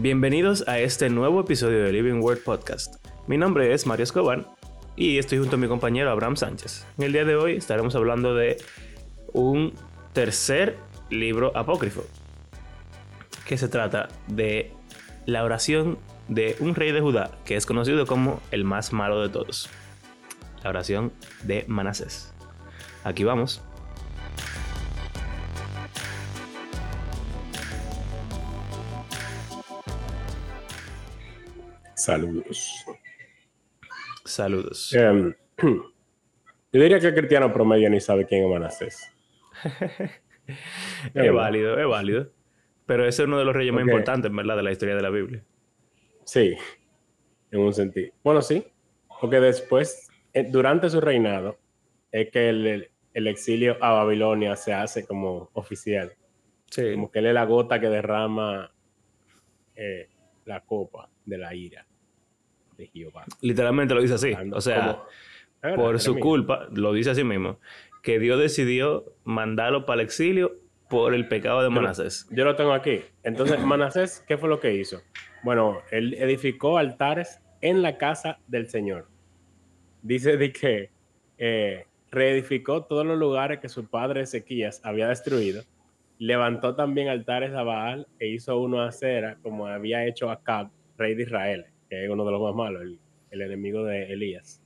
Bienvenidos a este nuevo episodio de Living Word Podcast. Mi nombre es Mario Escobar y estoy junto a mi compañero Abraham Sánchez. En el día de hoy estaremos hablando de un tercer libro apócrifo que se trata de la oración de un rey de Judá que es conocido como el más malo de todos. La oración de Manasés. Aquí vamos. Saludos. Saludos. Em, yo diría que el cristiano promedio ni sabe quién es Manasés. es válido, es válido. Pero ese es uno de los reyes más importantes, ¿verdad? De la historia de la Biblia. Sí, en un sentido. Bueno, sí, porque después, eh, durante su reinado, es que el, exilio a Babilonia se hace como oficial. Sí. Como que él es la gota que derrama eh, la copa de la ira de Jehová. Literalmente lo dice así. O sea, por su culpa, lo dice así mismo, que Dios decidió mandarlo para el exilio por el pecado de Manasés. Yo, lo tengo aquí. Entonces, Manasés, ¿qué fue lo que hizo? Bueno, él edificó altares en la casa del Señor. Dice de que eh, reedificó todos los lugares que su padre Ezequías había destruido. Levantó también altares a Baal e hizo uno a Cera, como había hecho Acab, rey de Israel, que es uno de los más malos, el, enemigo de Elías.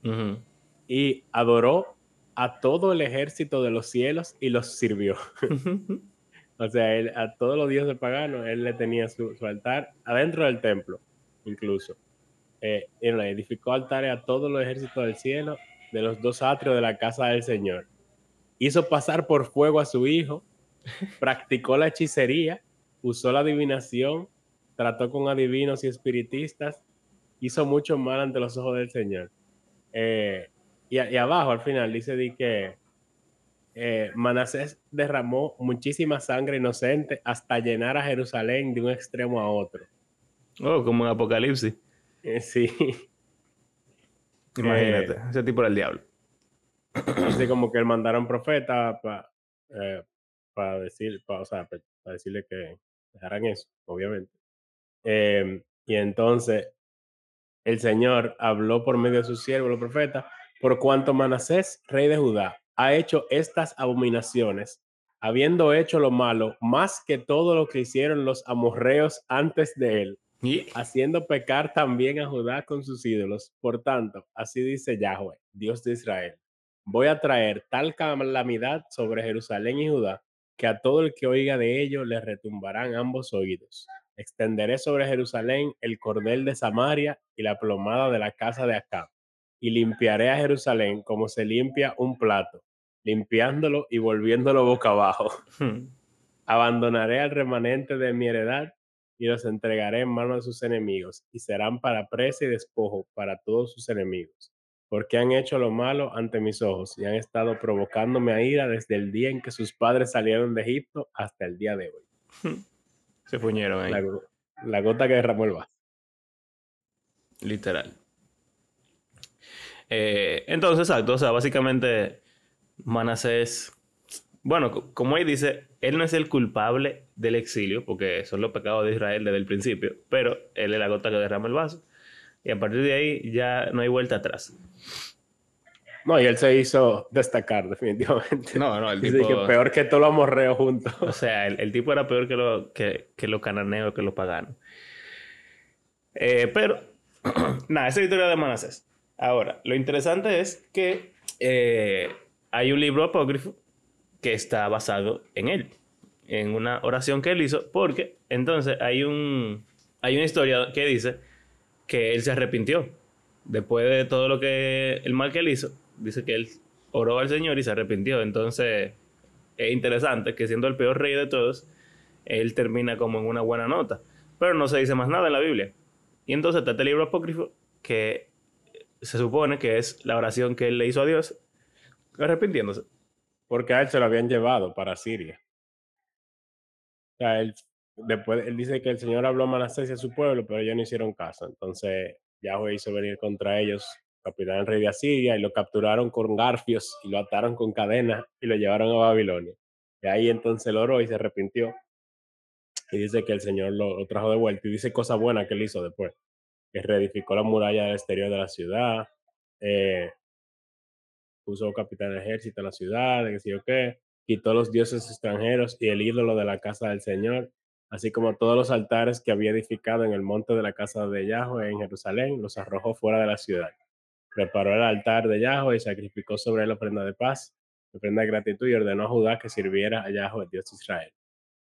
Y adoró a todo el ejército de los cielos y los sirvió. O sea, él, a todos los dioses paganos, él le tenía su, altar adentro del templo, incluso. Eh, edificó altares a todos los ejércitos del cielo, de los dos atrios de la casa del Señor. Hizo pasar por fuego a su hijo, practicó la hechicería, usó la adivinación, trató con adivinos y espiritistas, hizo mucho mal ante los ojos del Señor. Eh, y, y, abajo, al final, dice di que eh, Manasés derramó muchísima sangre inocente hasta llenar a Jerusalén de un extremo a otro. Oh, como en Apocalipsis. Eh, sí. Imagínate, eh, ese tipo era el diablo. Así como que él mandaron profeta para decir, o sea, para decirle que dejaran eso, obviamente. Em, y entonces el Señor habló por medio de su siervo, los profetas, por cuanto Manasés, rey de Judá, ha hecho estas abominaciones, habiendo hecho lo malo más que todo lo que hicieron los amorreos antes de él, y haciendo pecar también a Judá con sus ídolos. Por tanto, así dice Yahweh, Dios de Israel, voy a traer tal calamidad sobre Jerusalén y Judá, que a todo el que oiga de ello le retumbarán ambos oídos. Extenderé sobre Jerusalén el cordel de Samaria y la plomada de la casa de Acab y limpiaré a Jerusalén como se limpia un plato, limpiándolo y volviéndolo boca abajo. Hmm. Abandonaré al remanente de mi heredad y los entregaré en manos de sus enemigos, y serán para presa y despojo para todos sus enemigos, porque han hecho lo malo ante mis ojos y han estado provocándome a ira desde el día en que sus padres salieron de Egipto hasta el día de hoy. Hmm. Se fuñeron ahí. La, la gota que derramó el vaso. Literal. Eh, entonces, exacto, o sea, básicamente Manasés, bueno, como él dice, él no es el culpable del exilio, porque son los pecados de Israel desde el principio, pero él es la gota que derrama el vaso, y a partir de ahí ya no hay vuelta atrás. No, y él se hizo destacar, definitivamente. No, no, el tipo... que peor que todos los amorreos juntos. O sea, el, tipo era peor que, lo, que, que los cananeos, que los paganos. Eh, pero, nada, esa es la historia de Manasés. Ahora, lo interesante es que eh, hay un libro apócrifo que está basado en él, en una oración que él hizo, porque entonces hay, un, hay una historia que dice que él se arrepintió. Después de todo lo que el mal que él hizo, dice que él oró al Señor y se arrepintió. Entonces, es interesante que siendo el peor rey de todos, él termina como en una buena nota. Pero no se dice más nada en la Biblia. Y entonces está este libro apócrifo que se supone que es la oración que él le hizo a Dios, arrepintiéndose. Porque a él se lo habían llevado para Siria. O sea, él, después, él dice que el Señor habló a Manasés a su pueblo, pero ellos no hicieron caso. Entonces, Yahweh hizo venir contra ellos, capitán rey de Asiria, y lo capturaron con garfios y lo ataron con cadenas y lo llevaron a Babilonia. Y ahí entonces oró y se arrepintió. y dice que el Señor lo, trajo de vuelta y dice cosas buenas que él hizo después, que reedificó la muralla del exterior de la ciudad, eh, puso capitán del ejército en la ciudad, que sé yo qué, quitó los dioses extranjeros y el ídolo de la casa del Señor, así como todos los altares que había edificado en el monte de la casa de Yahweh en Jerusalén, los arrojó fuera de la ciudad. Preparó el altar de Yahweh y sacrificó sobre él ofrenda de paz, ofrenda de gratitud y ordenó a Judá que sirviera a Yahweh, Dios de Israel.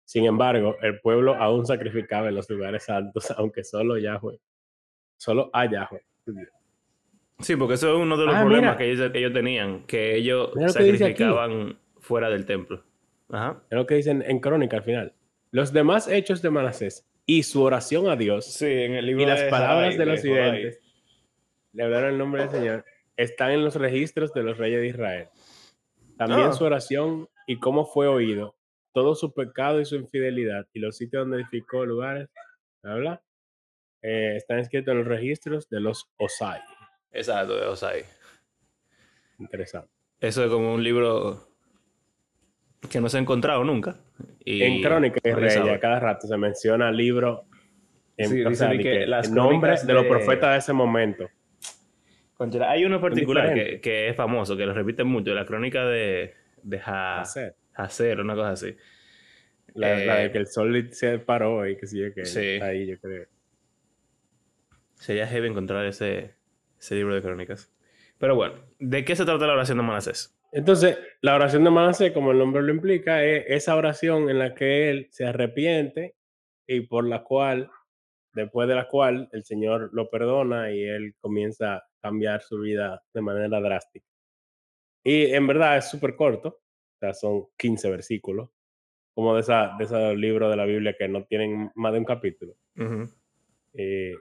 Sin embargo, el pueblo aún sacrificaba en los lugares santos, aunque solo Yahweh, solo a Yahweh. Sí, porque eso es uno de los Ah, problemas que ellos, que ellos tenían, que ellos lo que sacrificaban fuera del templo. Ajá. Es lo que dicen en Crónica al final. Los demás hechos de Manasés y su oración a Dios Sí, en el libro y las de palabras de los videntes le hablaron el nombre del Señor están en los registros de los reyes de Israel. También Ah. su oración y cómo fue oído, todo su pecado y su infidelidad y los sitios donde edificó lugares, ¿habla? Eh, están escritos en los registros de los Osai. Exacto, de Osai. Interesante. Eso es como un libro que no se ha encontrado nunca. Y en Crónica de Reyes, cada rato se menciona libro en Sí, o sea, de de que que las el nombre crónicas de los profetas de ese momento. Conchera, hay uno particular que, que es famoso, que lo repiten mucho, la crónica de, de Ja- Hacer. Hacer, una cosa así. La, la Eh, de que el sol se paró y que sí, que Sí. ahí yo creo. Sería heavy encontrar ese, ese libro de crónicas. Pero bueno, ¿de qué se trata la oración de Manasés? Entonces, la oración de Manasés, como el nombre lo implica, es esa oración en la que él se arrepiente y por la cual, después de la cual, el Señor lo perdona y él comienza a cambiar su vida de manera drástica. Y en verdad es súper corto, o sea, son 15 versículos, como de, esa, de esos libros de la Biblia que no tienen más de un capítulo. Eh,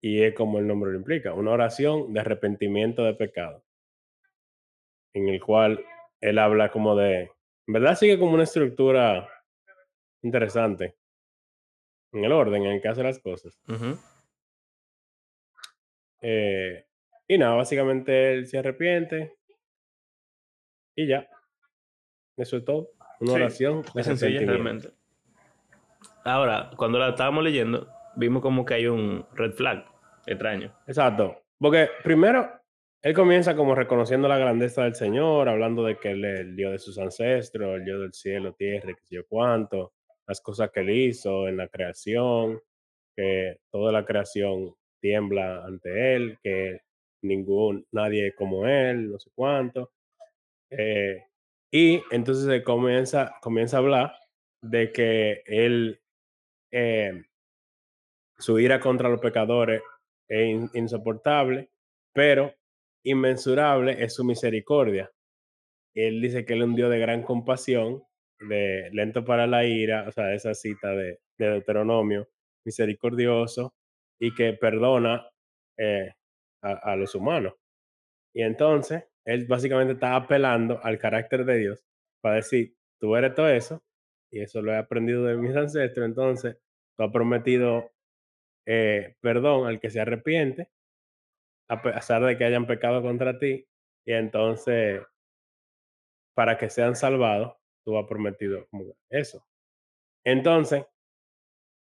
y es como el nombre lo implica, una oración de arrepentimiento de pecado, en el cual él habla como de, en verdad sigue como una estructura interesante, en el orden en el que hace las cosas. Eh, y nada, básicamente él se arrepiente y ya. Eso es todo. Una Sí, oración Es sencilla realmente. Ahora, cuando la estábamos leyendo, vimos como que hay un red flag extraño. Exacto. Porque primero, él comienza como reconociendo la grandeza del Señor, hablando de que él es el Dios de sus ancestros, el Dios del cielo, tierra, y qué sé yo cuánto, las cosas que él hizo en la creación, que toda la creación tiembla ante él, que ningún, nadie como él, no sé cuánto. Eh, y entonces comienza, comienza a hablar de que él, eh, su ira contra los pecadores es in- insoportable, pero inmensurable es su misericordia. Él dice que él es un Dios de gran compasión, de lento para la ira, o sea, esa cita de, de Deuteronomio, misericordioso y que perdona eh, a, los humanos. Y entonces, él básicamente está apelando al carácter de Dios para decir, tú eres todo eso, y eso lo he aprendido de mis ancestros, entonces, tú has prometido eh, perdón al que se arrepiente, a pesar de que hayan pecado contra ti, y entonces, para que sean salvados, tú has prometido eso. Entonces,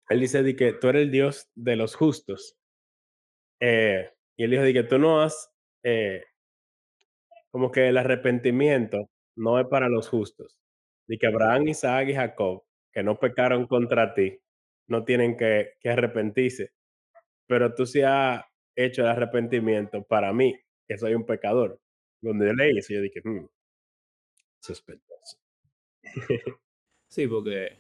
él dice de que tú eres el Dios de los justos. Eh, y él dijo de que tú no has, eh, como que el arrepentimiento no es para los justos. De que Abraham, Isaac y Jacob, que no pecaron contra ti, no tienen que, que arrepentirse. Pero tú sí has hecho el arrepentimiento para mí, que soy un pecador. Donde yo leí eso, yo dije, "Hmm, sospechoso. Sí, porque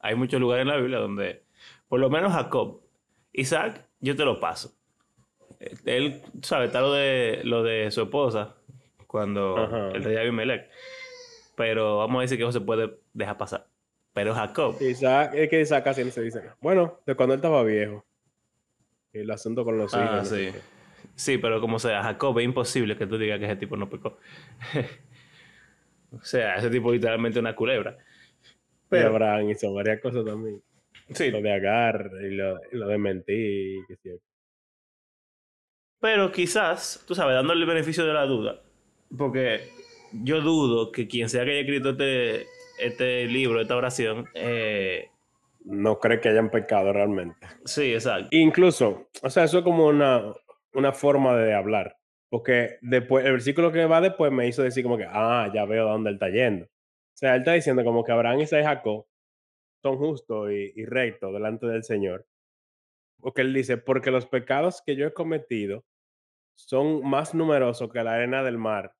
hay muchos lugares en la Biblia donde, por lo menos Jacob, Isaac, yo te lo paso. Él, sabe, está lo de, lo de su esposa, cuando Ajá. el rey Abimelech. Pero vamos a decir que eso se puede dejar pasar. Pero Jacob, Isaac, es que Isaac casi no se dice nada. Bueno, de cuando él estaba viejo. Y el asunto con los hijos. Ah, no sé sí. Sí, pero como sea, Jacob es imposible que tú digas que ese tipo no pecó. o sea, ese tipo literalmente una culebra. Y Pero, Abraham hizo varias cosas también. sí, Lo de agar y lo, y lo de mentir. y yo. Pero quizás, tú sabes, dándole el beneficio de la duda, porque yo dudo que quien sea que haya escrito este, este libro, esta oración, eh, no cree que hayan pecado realmente. Sí, exacto. Incluso, o sea, eso es como una, una forma de hablar. Porque después, el versículo que va después me hizo decir como que, ah, ya veo dónde él está yendo. O sea, él está diciendo como que Abraham, Isaac y Jacob son justos y, y rectos delante del Señor. Porque él dice, porque los pecados que yo he cometido son más numerosos que la arena del mar.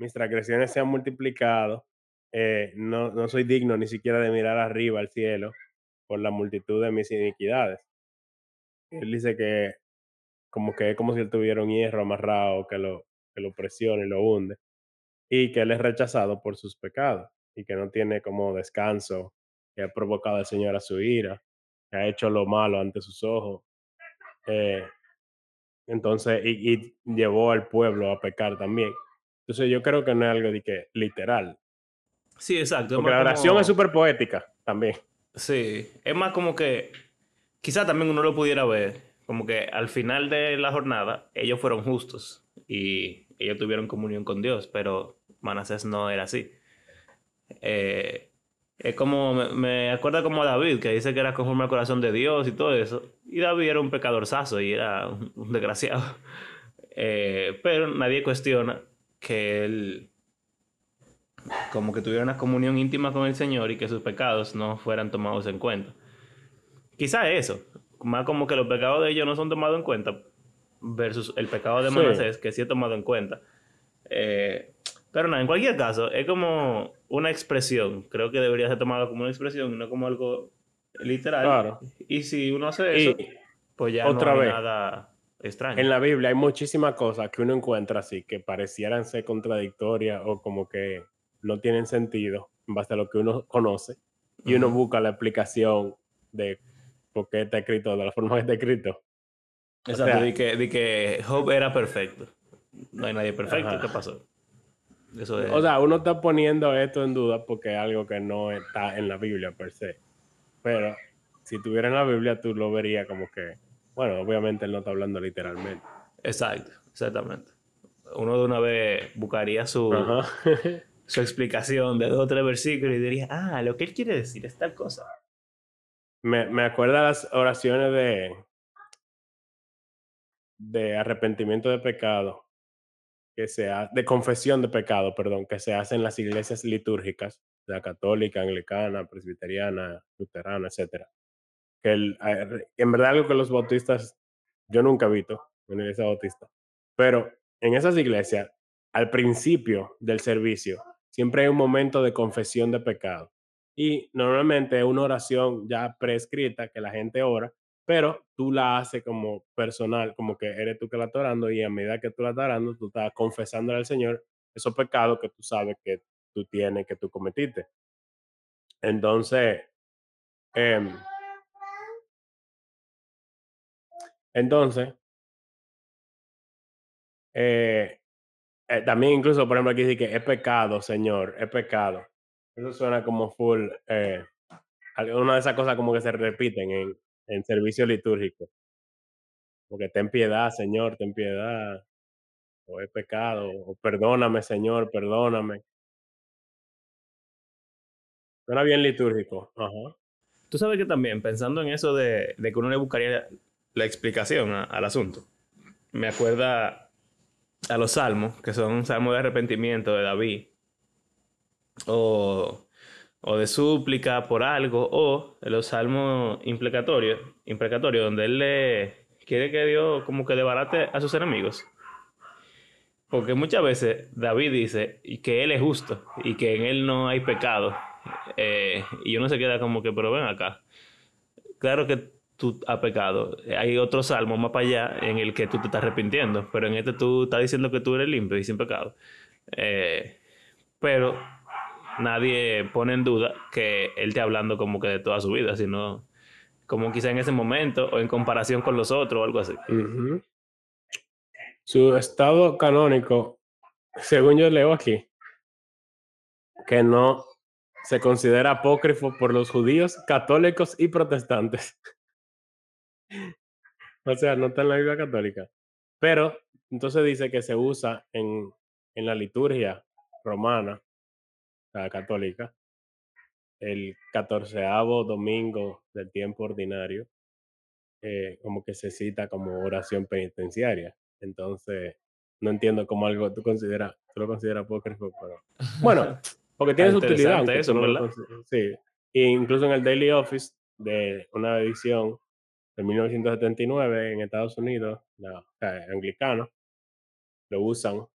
Mis transgresiones se han multiplicado. eh, no, no soy digno ni siquiera de mirar arriba al cielo por la multitud de mis iniquidades. Él dice que como que es como si él tuviera un hierro amarrado que lo, que lo presiona y lo hunde, y que él es rechazado por sus pecados, y que no tiene como descanso, que ha provocado al Señor a su ira, que ha hecho lo malo ante sus ojos. eh, entonces, y, y llevó al pueblo a pecar también. Entonces yo creo que no es algo de que literal. Sí, exacto. Porque la oración como- es súper poética también. Sí, es más como que quizá también uno lo pudiera ver, como que al final de la jornada ellos fueron justos y ellos tuvieron comunión con Dios, pero Manasés no era así. Eh, es como, me, me acuerda como a David, que dice que era conforme al corazón de Dios y todo eso, y David era un pecador sazo y era un, desgraciado. Eh, pero nadie cuestiona que él como que tuviera una comunión íntima con el Señor y que sus pecados no fueran tomados en cuenta. Quizá eso, más como que los pecados de ellos no son tomados en cuenta versus el pecado de Sí. Manasés, que sí es tomado en cuenta. Eh, pero nada, en cualquier caso, es como una expresión. Creo que debería ser tomado como una expresión, no como algo literal. Claro. Y si uno hace eso, Y pues ya otra no hay vez, nada extraño. en la Biblia hay muchísimas cosas que uno encuentra así que parecieran ser contradictorias o como que no tienen sentido en base a lo que uno conoce y uno busca la explicación de por qué está escrito de la forma que está escrito. Exacto, sea- de que, de que Job era perfecto. No hay nadie perfecto. Ajá. ¿Qué pasó? Eso es. O sea, uno está poniendo esto en duda porque es algo que no está en la Biblia per se. Pero si estuviera en la Biblia, tú lo verías como que, bueno, obviamente él no está hablando literalmente. Exacto, exactamente. Uno de una vez buscaría su, su explicación de dos o tres versículos y diría, ah, lo que él quiere decir es tal cosa. me, me acuerda las oraciones de, de arrepentimiento de pecado, que se ha- de confesión de pecado, perdón, que se hacen en las iglesias litúrgicas, la católica, anglicana, presbiteriana, luterana, etcétera. Que el, en verdad algo que los bautistas, yo nunca he visto en una iglesia bautista, pero en esas iglesias, al principio del servicio, siempre hay un momento de confesión de pecado. Y normalmente es una oración ya prescrita que la gente ora, pero tú la haces como personal, como que eres tú que la estás orando y a medida que tú la estás orando, tú estás confesándole al Señor esos pecados que tú sabes que tienes, que tú cometiste. Entonces, em, entonces, eh, eh, también incluso, por ejemplo, aquí dice que es pecado, Señor, es pecado. Eso suena como full, eh, una de esas cosas como que se repiten en, en servicio litúrgico. Porque ten piedad, Señor, ten piedad. O es pecado, o perdóname, Señor, perdóname. Suena bien litúrgico. Tú sabes que también, pensando en eso de, que uno le buscaría la explicación al asunto, me acuerda a los salmos, que son salmos de arrepentimiento de David, o, o de súplica por algo, o los salmos imprecatorios, donde él le quiere que Dios como que debarate a sus enemigos. Porque muchas veces David dice que él es justo y que en él no hay pecado. Eh, y uno se queda como que, pero ven acá. Claro que tú has pecado. Hay otro salmo más para allá en el que tú te estás arrepintiendo, pero en este tú estás diciendo que tú eres limpio y sin pecado. Eh, pero nadie pone en duda que él esté hablando como que de toda su vida, sino como quizá en ese momento o en comparación con los otros o algo así. Ujú. Su estado canónico, según yo leo aquí, que no se considera apócrifo por los judíos, católicos y protestantes. o sea, no está en la Biblia católica. Pero entonces dice que se usa en, en la liturgia romana, la católica, el catorceavo domingo del tiempo ordinario, eh, como que se cita como oración penitenciaria. Entonces, no entiendo cómo algo tú consideras, tú lo consideras apócrifo, pero bueno, porque tiene su utilidad. aunque eso, no consideres- sí, e incluso en el Daily Office de una edición de 1979 en Estados Unidos, la, o sea, anglicano, lo usan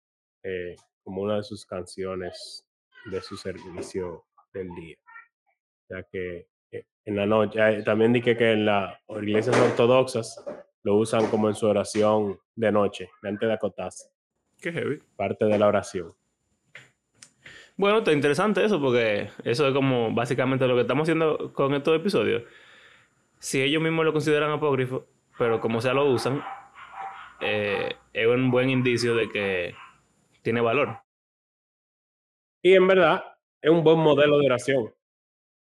eh, como una de sus canciones de su servicio del día. O sea que eh, en la noche, eh, también dije que en las iglesias ortodoxas lo usan como en su oración de noche, antes de acotarse, Qué heavy. parte de la oración. Bueno, está interesante eso porque eso es como básicamente lo que estamos haciendo con estos episodios. Si ellos mismos lo consideran apócrifo, pero como sea lo usan, eh, es un buen indicio de que tiene valor. Y en verdad, es un buen modelo de oración.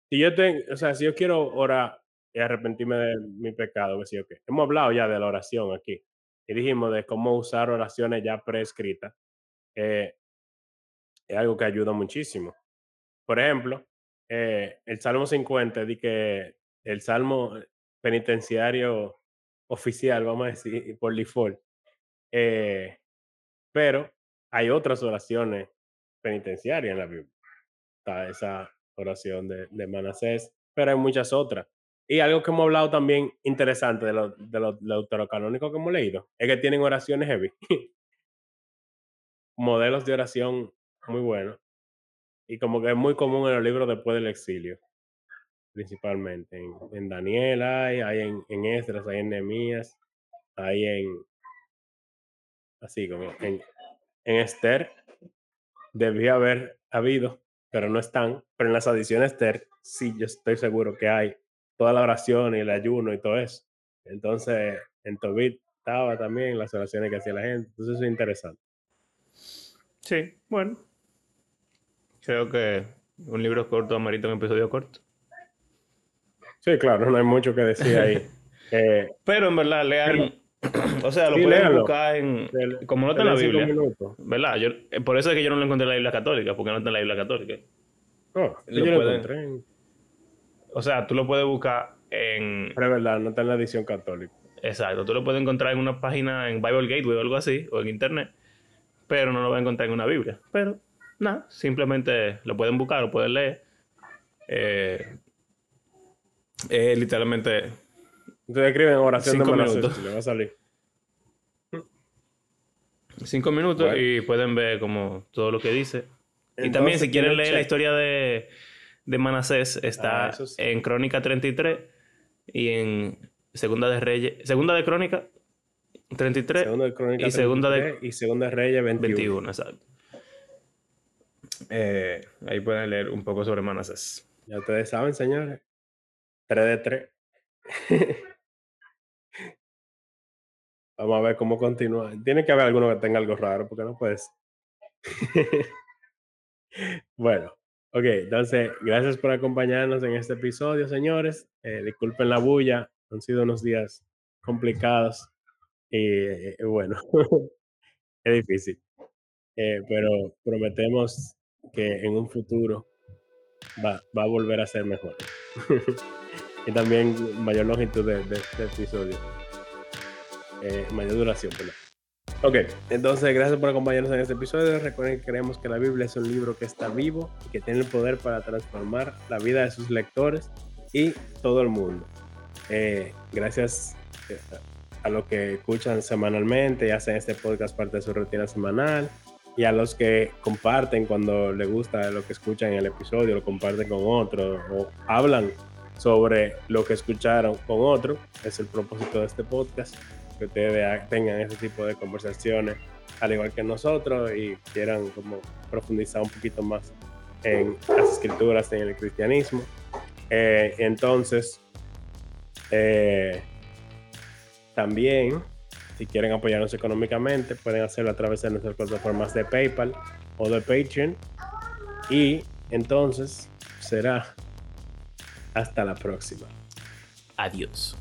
Si yo tengo, o sea, si yo quiero orar y arrepentirme de mi pecado, que sí o qué. Hemos hablado ya de la oración aquí. Y dijimos de cómo usar oraciones ya prescritas. Eh, es algo que ayuda muchísimo. Por ejemplo, eh, el Salmo 50, di que el Salmo penitenciario oficial, vamos a decir, por default. Eh, pero hay otras oraciones penitenciarias en la Biblia. Está esa oración de, de Manasés, pero hay muchas otras. Y algo que hemos hablado también interesante de los de los deuterocanónicos que hemos leído, es que tienen oraciones heavy. Modelos de oración muy buenos. Y como que es muy común en los libros después del exilio, principalmente. En, en Daniel hay, hay en, en Esdras, hay en Nehemías, hay en, así como en, en Esther, debía haber habido, pero no están. Pero en las adiciones Esther, sí, yo estoy seguro que hay toda la oración y el ayuno y todo eso. Entonces, en Tobit estaba también las oraciones que hacía la gente. Entonces, es interesante. Sí, bueno. Creo que un libro corto amerita un episodio corto. Sí, claro, no hay mucho que decir ahí. Eh, Pero en verdad, lean. o sea, lo Sí, pueden léanlo. buscar en. Como no está en la Biblia. ¿Verdad? Yo, eh, por eso es que yo no lo encontré en la Biblia Católica, porque no está en la Biblia Católica. Oh, Lo yo lo pueden- encontré en- O sea, tú lo puedes buscar en. Pero es verdad, no está en la edición católica. Exacto, tú lo puedes encontrar en una página en Bible Gateway o algo así, o en internet, pero no lo vas a encontrar en una Biblia. Pero, nada, simplemente lo pueden buscar, lo pueden leer. Eh, eh, literalmente Entonces escriben oración Cinco de Manasés minutos. y le va a salir. cinco minutos Bueno. y pueden ver como todo lo que dice. y también, si quieren leer la historia de, de Manasés, está Ah, sí. en Crónica 33 y en Segunda de Reyes, Segunda de Crónica 33 Segunda de Crónica y segunda de- 33 y segunda de Reyes 21. 21, exacto. Eh, ahí pueden leer un poco sobre Manasés. Ya ustedes saben, señores. 3 de 3. Vamos a ver cómo continúa. Tiene que haber alguno que tenga algo raro, porque no puedes. bueno, ok. Entonces, gracias por acompañarnos en este episodio, señores. Eh, disculpen la bulla. Han sido unos días complicados. Y eh, bueno, es difícil. Eh, pero prometemos que en un futuro va, va a volver a ser mejor. y también mayor longitud de, de, de episodio. Eh, mayor duración, perdón. Ok, entonces gracias por acompañarnos en este episodio. Recuerden que creemos que la Biblia es un libro que está vivo y que tiene el poder para transformar la vida de sus lectores y todo el mundo. Eh, gracias eh, a los que escuchan semanalmente y hacen este podcast parte de su rutina semanal y a los que comparten cuando les gusta lo que escuchan en el episodio, lo comparten con otro o hablan sobre lo que escucharon con otro. Es el propósito de este podcast, que ustedes tengan ese tipo de conversaciones al igual que nosotros y quieran como profundizar un poquito más en las escrituras, en el cristianismo. Eh, entonces, eh, también, si quieren apoyarnos económicamente, pueden hacerlo a través de nuestras plataformas de PayPal o de Patreon. Y entonces será hasta la próxima. Adiós.